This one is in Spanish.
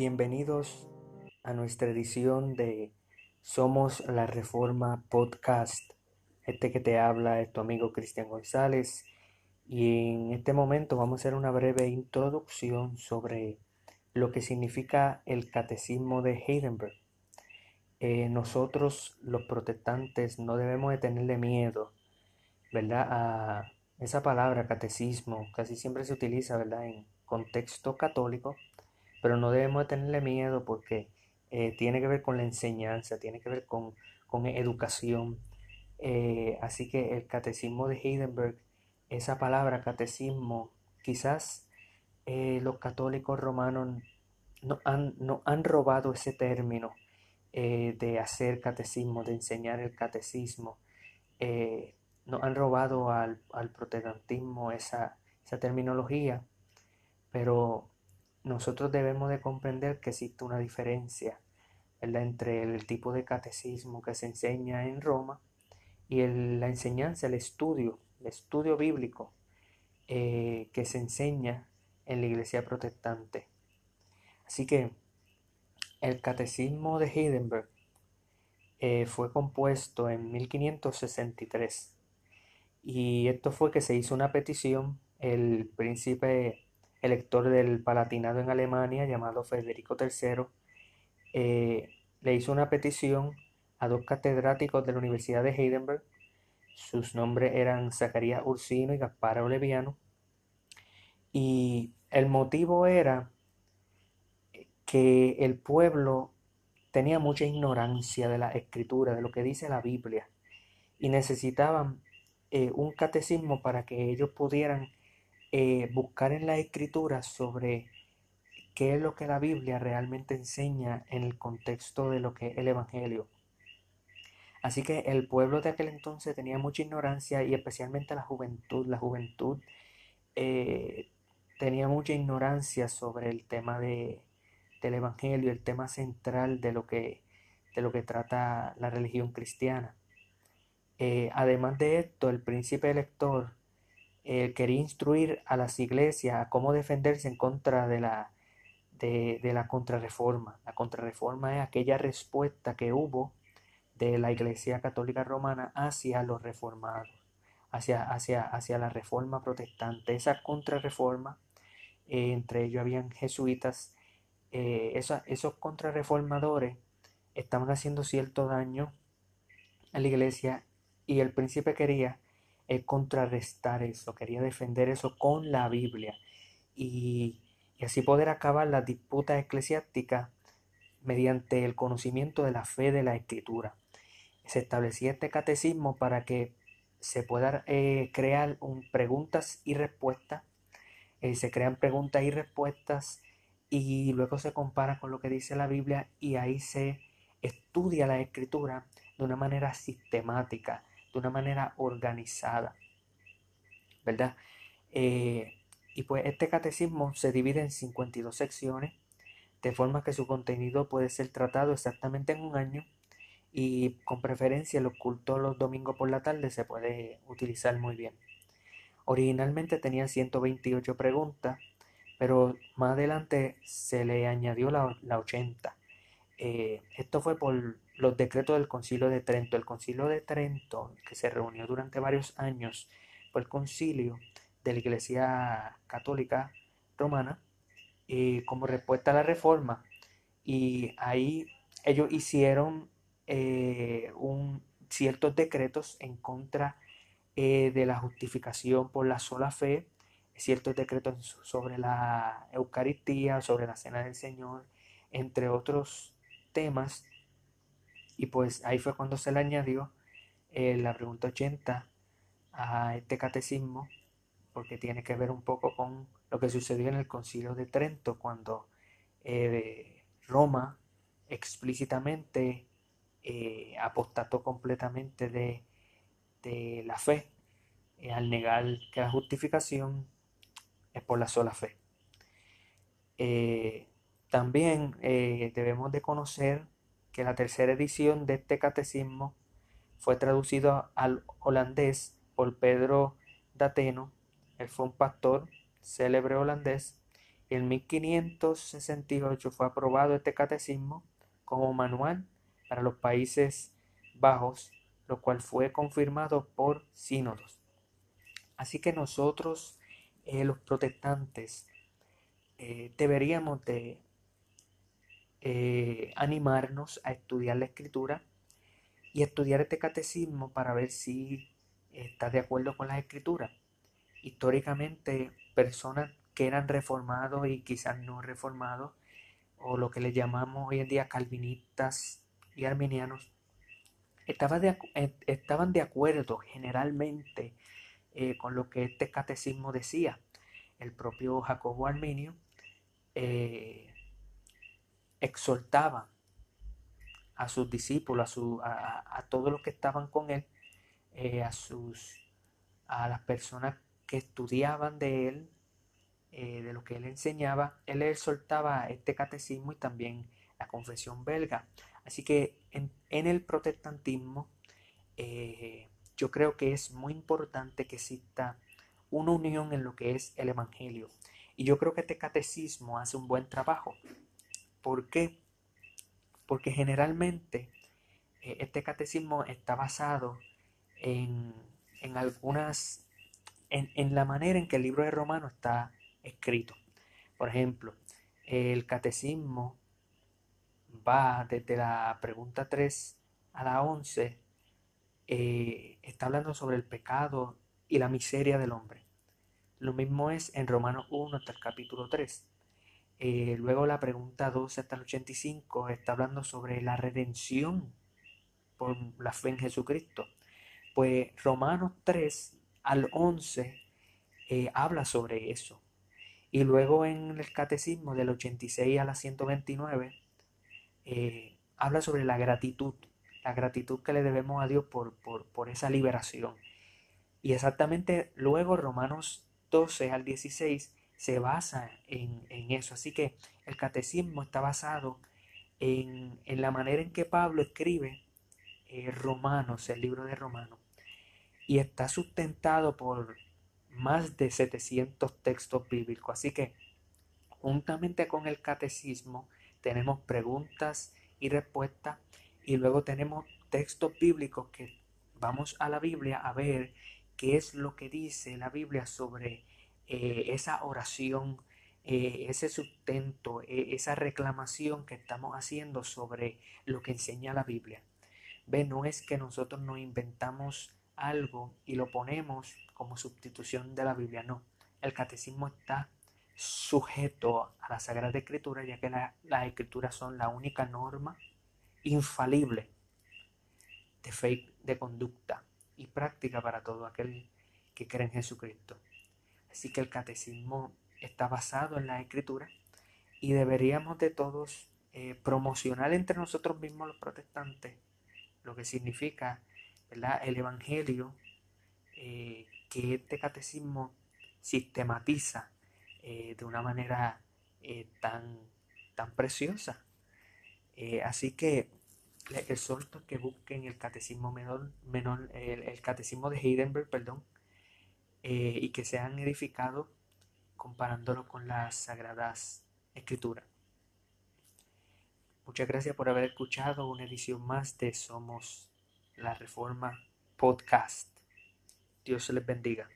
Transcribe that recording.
Bienvenidos a nuestra edición de Somos la Reforma Podcast. Este que te habla es tu amigo Cristian González y en este momento vamos a hacer una breve introducción sobre lo que significa el catecismo de Heidenberg. Eh, nosotros los protestantes no debemos de tenerle miedo, ¿verdad? A esa palabra catecismo casi siempre se utiliza, ¿verdad? En contexto católico, pero no debemos de tenerle miedo porque eh, tiene que ver con la enseñanza, tiene que ver con, educación. Eh, así que el catecismo de Heidenberg, esa palabra catecismo, quizás eh, los católicos romanos no han, no han robado ese término de hacer catecismo, de enseñar el catecismo. no han robado al, protestantismo esa, esa terminología, pero nosotros debemos de comprender que existe una diferencia entre el tipo de catecismo que se enseña en Roma y la enseñanza, el estudio, el estudio bíblico eh, que se enseña en la iglesia protestante. Así que el catecismo de Heidenberg eh, fue compuesto en 1563 y esto fue que se hizo una petición, el príncipe elector del Palatinado en Alemania llamado Federico III, eh, le hizo una petición a dos catedráticos de la Universidad de Heidelberg. Sus nombres eran Zacarías Ursino y Gaspar Oleviano. Y el motivo era que el pueblo tenía mucha ignorancia de la escritura, de lo que dice la Biblia, y necesitaban eh, un catecismo para que ellos pudieran eh, buscar en la escritura sobre qué es lo que la Biblia realmente enseña en el contexto de lo que es el Evangelio. Así que el pueblo de aquel entonces tenía mucha ignorancia y especialmente la juventud. La juventud eh, tenía mucha ignorancia sobre el tema de, del Evangelio, el tema central de lo que, de lo que trata la religión cristiana. Eh, además de esto, el príncipe elector eh, quería instruir a las iglesias a cómo defenderse en contra de la, de, la contrarreforma. La contrarreforma es aquella respuesta que hubo de la Iglesia Católica Romana hacia los reformados, hacia, hacia, hacia la reforma protestante. Esa contrarreforma, eh, entre ellos habían jesuitas, eh, esos contrarreformadores estaban haciendo cierto daño a la iglesia y el príncipe quería es contrarrestar eso, quería defender eso con la Biblia y, así poder acabar la disputa eclesiástica mediante el conocimiento de la fe de la escritura. Se establecía este catecismo para que se puedan eh, crear un, preguntas y respuestas, eh, se crean preguntas y respuestas y luego se compara con lo que dice la Biblia y ahí se estudia la escritura de una manera sistemática, de una manera organizada, ¿verdad? Eh, y pues este catecismo se divide en 52 secciones, de forma que su contenido puede ser tratado exactamente en un año y con preferencia el oculto los domingos por la tarde se puede utilizar muy bien. Originalmente tenía 128 preguntas, pero más adelante se le añadió la, la 80. Eh, esto fue por los decretos del Concilio de Trento. El Concilio de Trento, que se reunió durante varios años, fue el concilio de la Iglesia Católica Romana eh, como respuesta a la reforma. Y ahí ellos hicieron eh, ciertos decretos en contra de la justificación por la sola fe, ciertos decretos sobre la Eucaristía, sobre la Cena del Señor, entre otros temas. Y pues ahí fue cuando se le añadió eh, la pregunta 80 a este catecismo, porque tiene que ver un poco con lo que sucedió en el concilio de Trento, cuando eh, Roma explícitamente eh, apostató completamente de, de la fe al negar que la justificación es por la sola fe. También debemos de conocer que la tercera edición de este catecismo fue traducido al holandés por Pedro Dateno. Él fue un pastor célebre holandés En 1568 fue aprobado este catecismo como manual para los Países Bajos, lo cual fue confirmado por sínodos. Así que nosotros, eh, los protestantes, eh, deberíamos de eh, animarnos a estudiar la escritura y estudiar este catecismo para ver si está de acuerdo con las escrituras. Históricamente, personas que eran reformados y quizás no reformados, o lo que le llamamos hoy en día calvinistas y arminianos, estaban de, eh, estaban de acuerdo generalmente eh, con lo que este catecismo decía. El propio Jacobo Arminio exhortaba a sus discípulos, a, a, todos los que estaban con él, a, sus, a las personas que estudiaban de él, eh, de lo que él enseñaba, él exhortaba este catecismo y también la confesión belga. Así que en, el protestantismo eh, yo creo que es muy importante que exista una unión en lo que es el Evangelio. Y yo creo que este catecismo hace un buen trabajo. ¿Por qué? Porque generalmente eh, este catecismo está basado en, en algunas en, la manera en que el libro de Romanos está escrito. Por ejemplo, el catecismo va desde la pregunta 3 a la 11, eh, está hablando sobre el pecado y la miseria del hombre. Lo mismo es en Romanos 1 hasta el capítulo 3. Eh, luego la pregunta 12 hasta el 85 está hablando sobre la redención por la fe en Jesucristo. Pues Romanos 3 al 11 eh, habla sobre eso. Y luego en el catecismo del 86 a la 129 eh, habla sobre la gratitud, la gratitud que le debemos a Dios por, por, esa liberación. Y exactamente luego Romanos 12 al 16 se basa en, eso. Así que el catecismo está basado en, la manera en que Pablo escribe eh, Romanos, el libro de Romanos y está sustentado por más de 700 textos bíblicos. Así que, juntamente con el catecismo, tenemos preguntas y respuestas y luego tenemos textos bíblicos que vamos a la Biblia a ver qué es lo que dice la Biblia sobre eh, esa oración, eh, ese sustento, eh, esa reclamación que estamos haciendo sobre lo que enseña la Biblia. Ve, no es que nosotros nos inventamos algo y lo ponemos como sustitución de la Biblia. No, el catecismo está sujeto a la Sagrada Escritura, ya que las escrituras son la única norma infalible de fe, de conducta y práctica para todo aquel que cree en Jesucristo. Así que el catecismo está basado en la escritura y deberíamos de todos eh, promocionar entre nosotros mismos los protestantes, lo que significa el Evangelio eh, que este catecismo sistematiza eh, de una manera tan, tan preciosa. así que les exhorto que busquen el catecismo menor, menor el, catecismo de Heidenberg, perdón, y que sean edificados comparándolo con las sagradas escrituras. Muchas gracias por haber escuchado una edición más de Somos la Reforma Podcast. Dios se les bendiga.